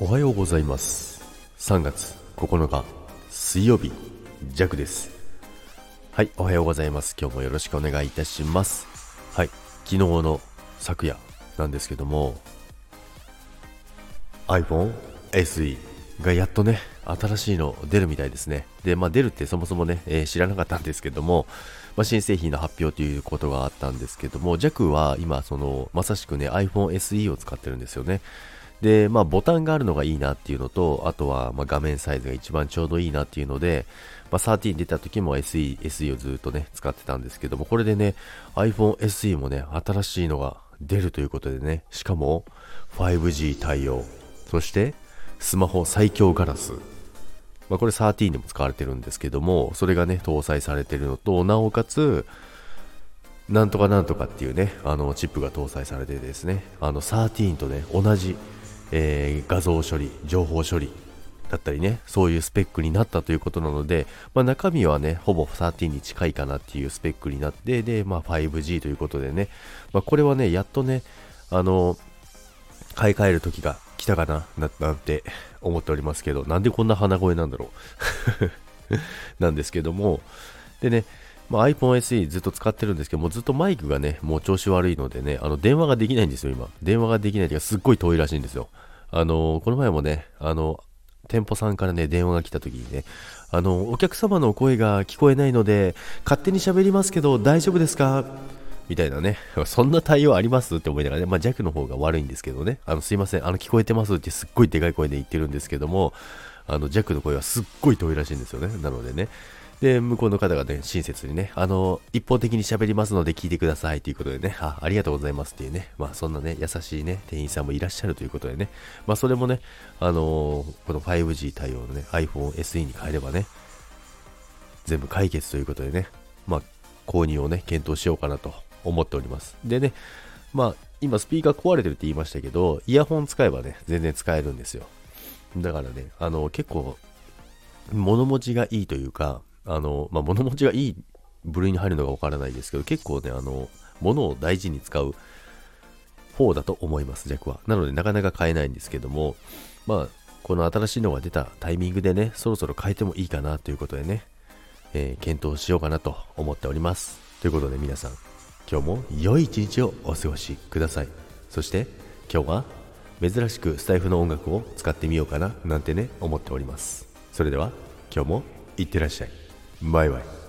おはようございます。3月9日水曜日ジャクです。はいおはようございます。今日もよろしくお願いいたします。はい昨日の昨夜なんですけども iPhone SE がやっとね新しいの出るみたいですね。でまあ出るってそもそもね、えー、知らなかったんですけどもまあ、新製品の発表ということがあったんですけども、JAC は今、その、まさしくね、iPhone SE を使ってるんですよね。で、まあ、ボタンがあるのがいいなっていうのと、あとは、ま画面サイズが一番ちょうどいいなっていうので、まあ、13出た時も SE、SE をずっとね、使ってたんですけども、これでね、iPhone SE もね、新しいのが出るということでね、しかも、5G 対応、そして、スマホ最強ガラス、まあ、これ13でも使われてるんですけども、それがね、搭載されてるのと、なおかつ、なんとかなんとかっていうね、あの、チップが搭載されてですね、あの、13とね、同じ、えー、画像処理、情報処理だったりね、そういうスペックになったということなので、まあ、中身はね、ほぼ13に近いかなっていうスペックになって、で、まあ、5G ということでね、まあ、これはね、やっとね、あの、買い替える時が来たかななんて思っておりますけど、なんでこんな鼻声なんだろう。なんですけども、でね、まあ、iPhone SE ずっと使ってるんですけども、ずっとマイクがね、もう調子悪いのでね、あの、電話ができないんですよ、今。電話ができないというか、すっごい遠いらしいんですよ。あのこの前もね、あの、店舗さんからね、電話が来た時にね、あの、お客様の声が聞こえないので、勝手に喋りますけど、大丈夫ですか？みたいなね、そんな対応ありますって思いながらね、まあ、弱の方が悪いんですけどね、あの、すいません、あの、聞こえてますってすっごいでかい声で言ってるんですけども、あの、弱の声はすっごい遠いらしいんですよね。なのでね、で、向こうの方がね、親切にね、あの、一方的に喋りますので聞いてくださいということでね、あありがとうございますっていうね、まあそんなね、優しいね、店員さんもいらっしゃるということでね、まあそれもね、あのこの 5G 対応のね、iPhone SE に変えればね、全部解決ということでね、まあ購入をね、検討しようかなと思っております。でね、まあ、今スピーカー壊れてるって言いましたけど、イヤホン使えばね、全然使えるんですよ。だからね、あの、結構、物持ちがいいというか、あの、まあ、物持ちがいい部類に入るのかわからないですけど、結構ね、あの、物を大事に使う方だと思います、弱は。なので、なかなか買えないんですけども、まあ、この新しいのが出たタイミングでね、そろそろ変えてもいいかなということでね、えー、検討しようかなと思っております。ということで皆さん、今日も良い一日をお過ごしくださいそして今日は珍しくスタイフの音楽を使ってみようかななんてね思っておりますそれでは今日もいってらっしゃいバイバイ。